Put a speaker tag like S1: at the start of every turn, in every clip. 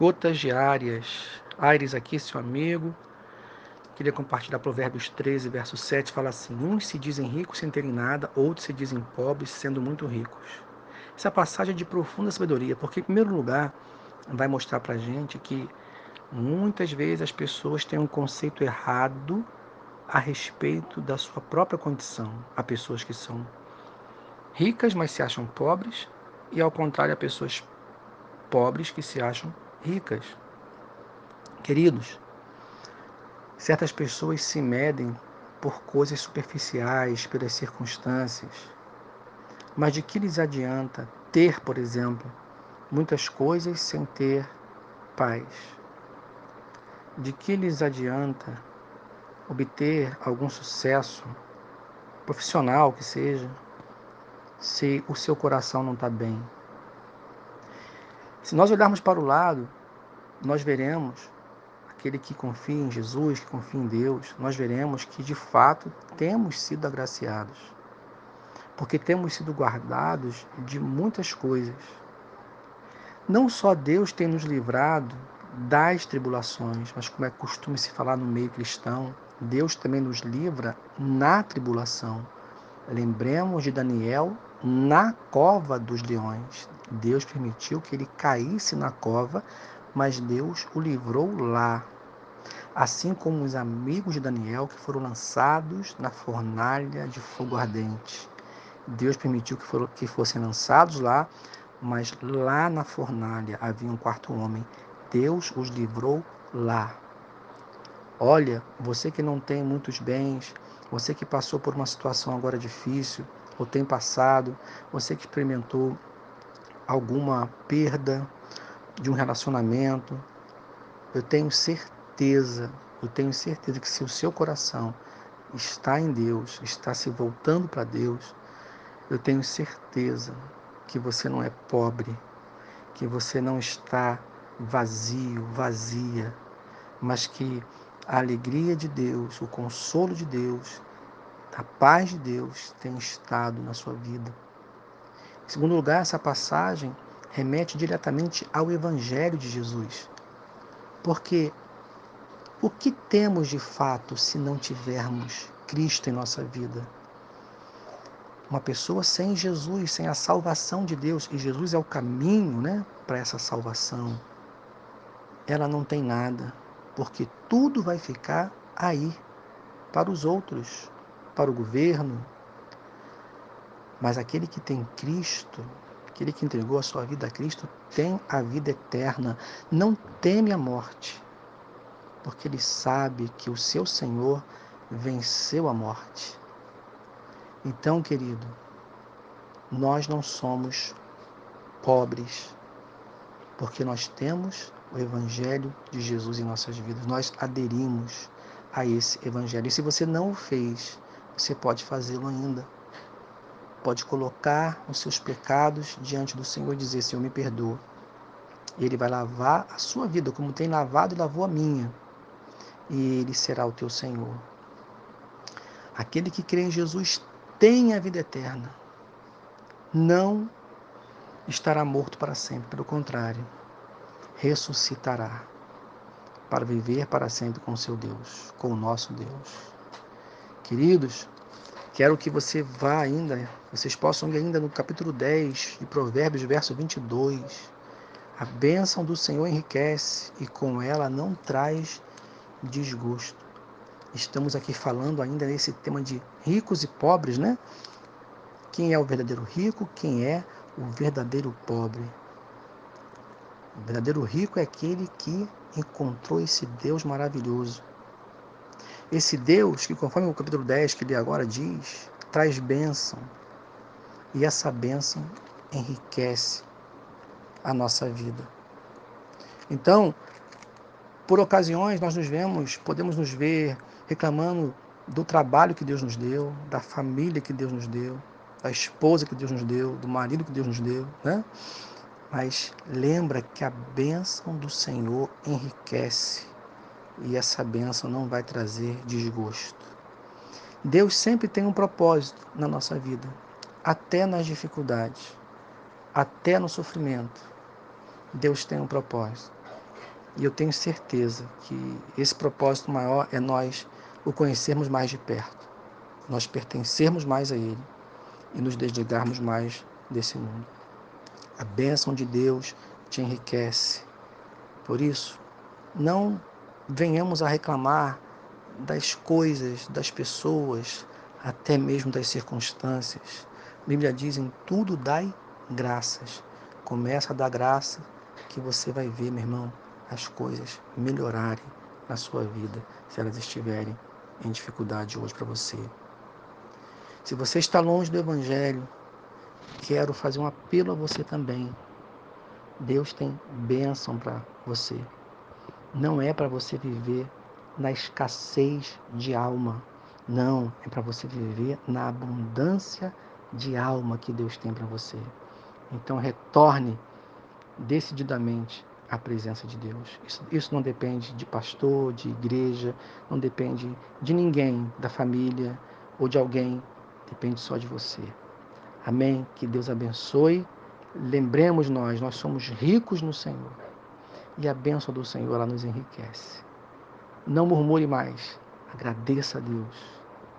S1: Gotas diárias. Aires aqui, seu amigo. Queria compartilhar Provérbios 13, verso 7, fala assim: Uns se dizem ricos sem terem nada, outros se dizem pobres sendo muito ricos. Essa passagem é de profunda sabedoria, porque, em primeiro lugar, vai mostrar para gente que muitas vezes as pessoas têm um conceito errado a respeito da sua própria condição. Há pessoas que são ricas, mas se acham pobres, e ao contrário, há pessoas pobres que se acham ricas. Queridos, certas pessoas se medem por coisas superficiais, pelas circunstâncias. Mas de que lhes adianta ter, por exemplo, muitas coisas sem ter paz? De que lhes adianta obter algum sucesso profissional que seja, se o seu coração não está bem? Se nós olharmos para o lado, nós veremos aquele que confia em Jesus, que confia em Deus, nós veremos que de fato temos sido agraciados. Porque temos sido guardados de muitas coisas. Não só Deus tem nos livrado das tribulações, mas como é costume se falar no meio cristão, Deus também nos livra na tribulação. Lembremos de Daniel na cova dos leões. Deus permitiu que ele caísse na cova, mas Deus o livrou lá. Assim como os amigos de Daniel que foram lançados na fornalha de fogo ardente. Deus permitiu que, foram, que fossem lançados lá, mas lá na fornalha havia um quarto homem. Deus os livrou lá. Olha, você que não tem muitos bens, você que passou por uma situação agora difícil, ou tem passado, você que experimentou alguma perda de um relacionamento, eu tenho certeza, eu tenho certeza que se o seu coração está em Deus, está se voltando para Deus, eu tenho certeza que você não é pobre, que você não está vazio, vazia, mas que a alegria de Deus, o consolo de Deus a paz de Deus tem estado na sua vida. Em segundo lugar, essa passagem remete diretamente ao Evangelho de Jesus. Porque o que temos de fato se não tivermos Cristo em nossa vida? Uma pessoa sem Jesus, sem a salvação de Deus, e Jesus é o caminho né, para essa salvação, ela não tem nada, porque tudo vai ficar aí para os outros para o governo, mas aquele que tem Cristo, aquele que entregou a sua vida a Cristo, tem a vida eterna, não teme a morte, porque ele sabe que o seu Senhor venceu a morte. Então, querido, nós não somos pobres, porque nós temos o Evangelho de Jesus em nossas vidas, nós aderimos a esse Evangelho. E se você não o fez, você pode fazê-lo ainda. Pode colocar os seus pecados diante do Senhor e dizer: Senhor, me perdoa. E Ele vai lavar a sua vida, como tem lavado e lavou a minha. E Ele será o teu Senhor. Aquele que crê em Jesus tem a vida eterna. Não estará morto para sempre, pelo contrário, ressuscitará para viver para sempre com seu Deus, com o nosso Deus. Queridos, quero que você vá ainda, vocês possam ir ainda no capítulo 10 de Provérbios, verso 22. A bênção do Senhor enriquece e com ela não traz desgosto. Estamos aqui falando ainda nesse tema de ricos e pobres, né? Quem é o verdadeiro rico? Quem é o verdadeiro pobre? O verdadeiro rico é aquele que encontrou esse Deus maravilhoso esse Deus, que conforme o capítulo 10 que ele agora diz, traz bênção. E essa bênção enriquece a nossa vida. Então, por ocasiões nós nos vemos, podemos nos ver reclamando do trabalho que Deus nos deu, da família que Deus nos deu, da esposa que Deus nos deu, do marido que Deus nos deu, né? Mas lembra que a bênção do Senhor enriquece e essa bênção não vai trazer desgosto. Deus sempre tem um propósito na nossa vida, até nas dificuldades, até no sofrimento. Deus tem um propósito. E eu tenho certeza que esse propósito maior é nós o conhecermos mais de perto, nós pertencermos mais a Ele e nos desligarmos mais desse mundo. A bênção de Deus te enriquece. Por isso, não venhamos a reclamar das coisas, das pessoas, até mesmo das circunstâncias. A Bíblia diz: em tudo dai graças. Começa a dar graça que você vai ver, meu irmão, as coisas melhorarem na sua vida se elas estiverem em dificuldade hoje para você. Se você está longe do Evangelho, quero fazer um apelo a você também. Deus tem bênção para você. Não é para você viver na escassez de alma. Não, é para você viver na abundância de alma que Deus tem para você. Então retorne decididamente à presença de Deus. Isso, isso não depende de pastor, de igreja, não depende de ninguém, da família ou de alguém, depende só de você. Amém? Que Deus abençoe. Lembremos nós, nós somos ricos no Senhor. E a bênção do Senhor ela nos enriquece. Não murmure mais. Agradeça a Deus,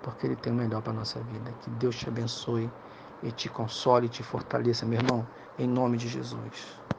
S1: porque Ele tem o melhor para a nossa vida. Que Deus te abençoe e te console e te fortaleça, meu irmão, em nome de Jesus.